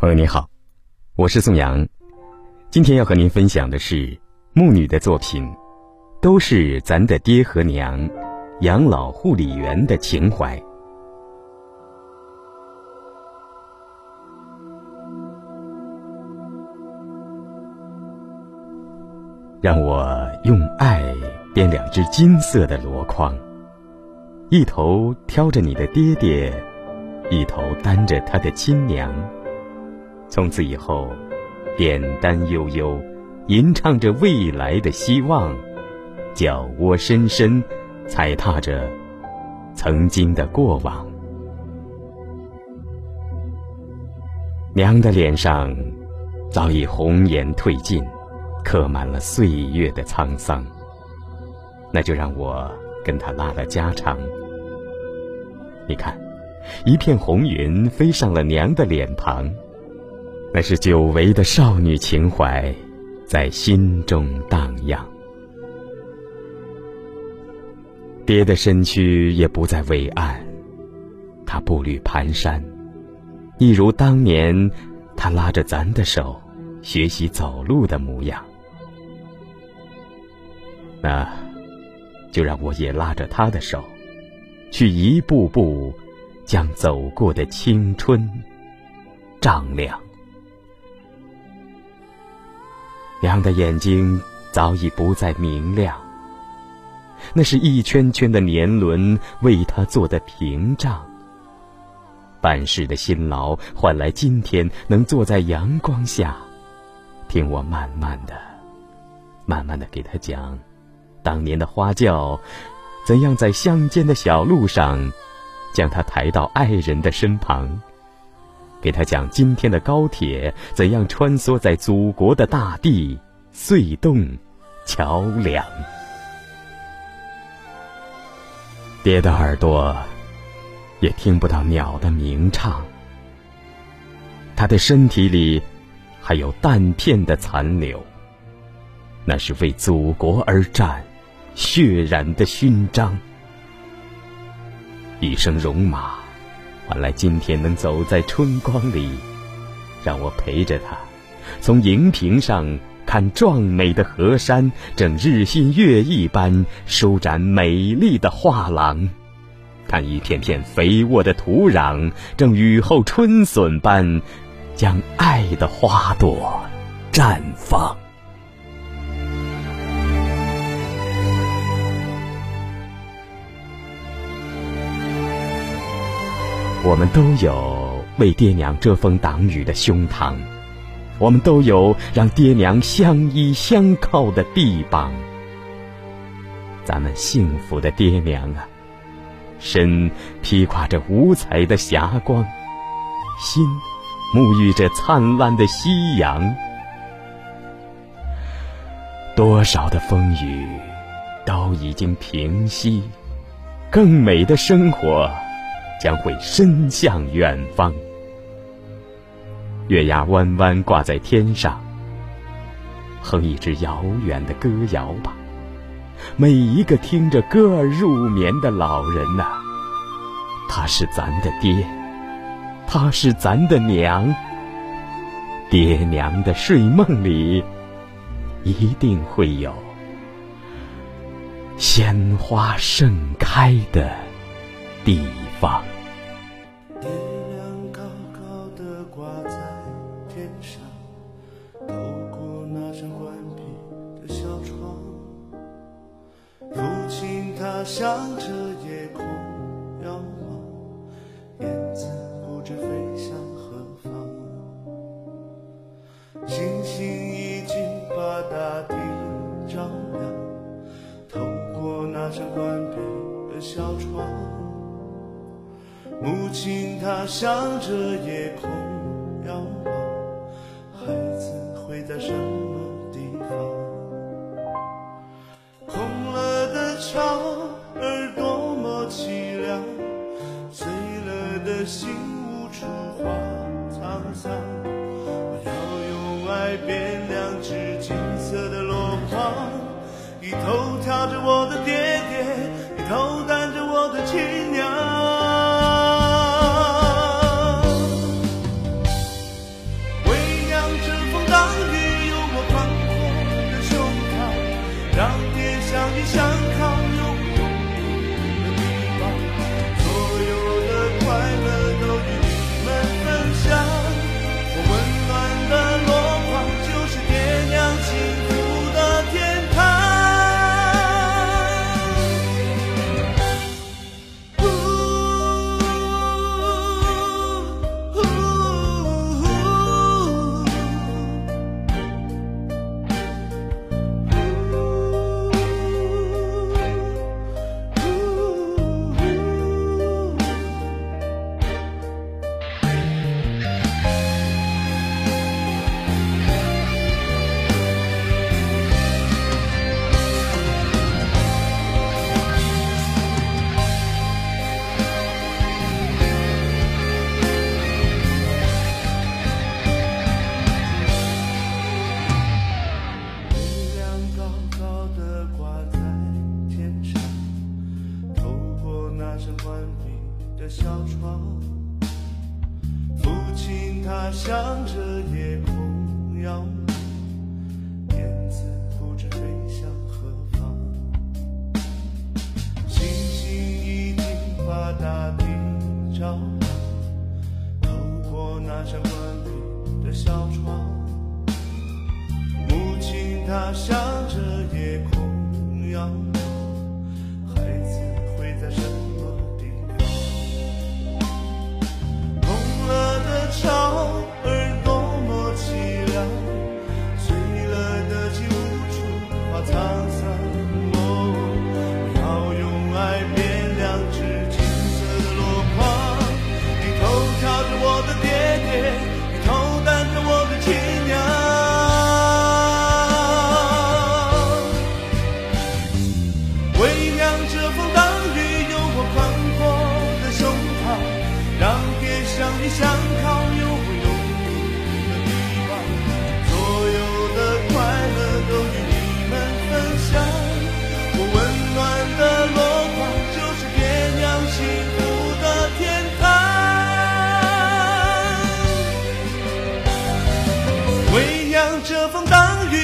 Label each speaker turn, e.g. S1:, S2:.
S1: 朋友你好，我是宋阳，今天要和您分享的是木女的作品，都是咱的爹和娘，养老护理员的情怀。让我用爱编两只金色的箩筐，一头挑着你的爹爹，一头担着他的亲娘。从此以后，扁担悠悠，吟唱着未来的希望，脚窝深深，踩踏着曾经的过往。娘的脸上早已红颜褪尽，刻满了岁月的沧桑。那就让我跟她拉拉家常。你看，一片红云飞上了娘的脸庞。那是久违的少女情怀，在心中荡漾。爹的身躯也不再伟岸，他步履蹒跚，一如当年他拉着咱的手学习走路的模样。那，就让我也拉着他的手，去一步步将走过的青春丈量。娘的眼睛早已不再明亮，那是一圈圈的年轮为她做的屏障。半世的辛劳换来今天能坐在阳光下，听我慢慢的、慢慢的给她讲，当年的花轿怎样在乡间的小路上，将她抬到爱人的身旁。给他讲今天的高铁怎样穿梭在祖国的大地隧洞、桥梁。爹的耳朵也听不到鸟的鸣唱。他的身体里还有弹片的残留，那是为祖国而战血染的勋章。一生戎马。换来今天能走在春光里，让我陪着他，从荧屏上看壮美的河山，正日新月异般舒展美丽的画廊；看一片片肥沃的土壤，正雨后春笋般将爱的花朵绽放。我们都有为爹娘遮风挡雨的胸膛，我们都有让爹娘相依相靠的臂膀。咱们幸福的爹娘啊，身披挂着五彩的霞光，心沐浴着灿烂的夕阳。多少的风雨都已经平息，更美的生活。将会伸向远方，月牙弯弯挂在天上，哼一支遥远的歌谣吧。每一个听着歌儿入眠的老人呐，他是咱的爹，他是咱的娘。爹娘的睡梦里，一定会有鲜花盛开的地方。
S2: 他向着夜空遥望，燕子不知飞向何方。星星已经把大地照亮，透过那扇关闭的小窗。母亲她向着夜空遥望，孩子会在什么只金色的箩筐，一头挑着我父亲，他向着夜空遥望，燕子不知飞向何方。星星一定把大地照亮，透过那扇关闭的小窗。母亲，她向着夜空遥望。等于。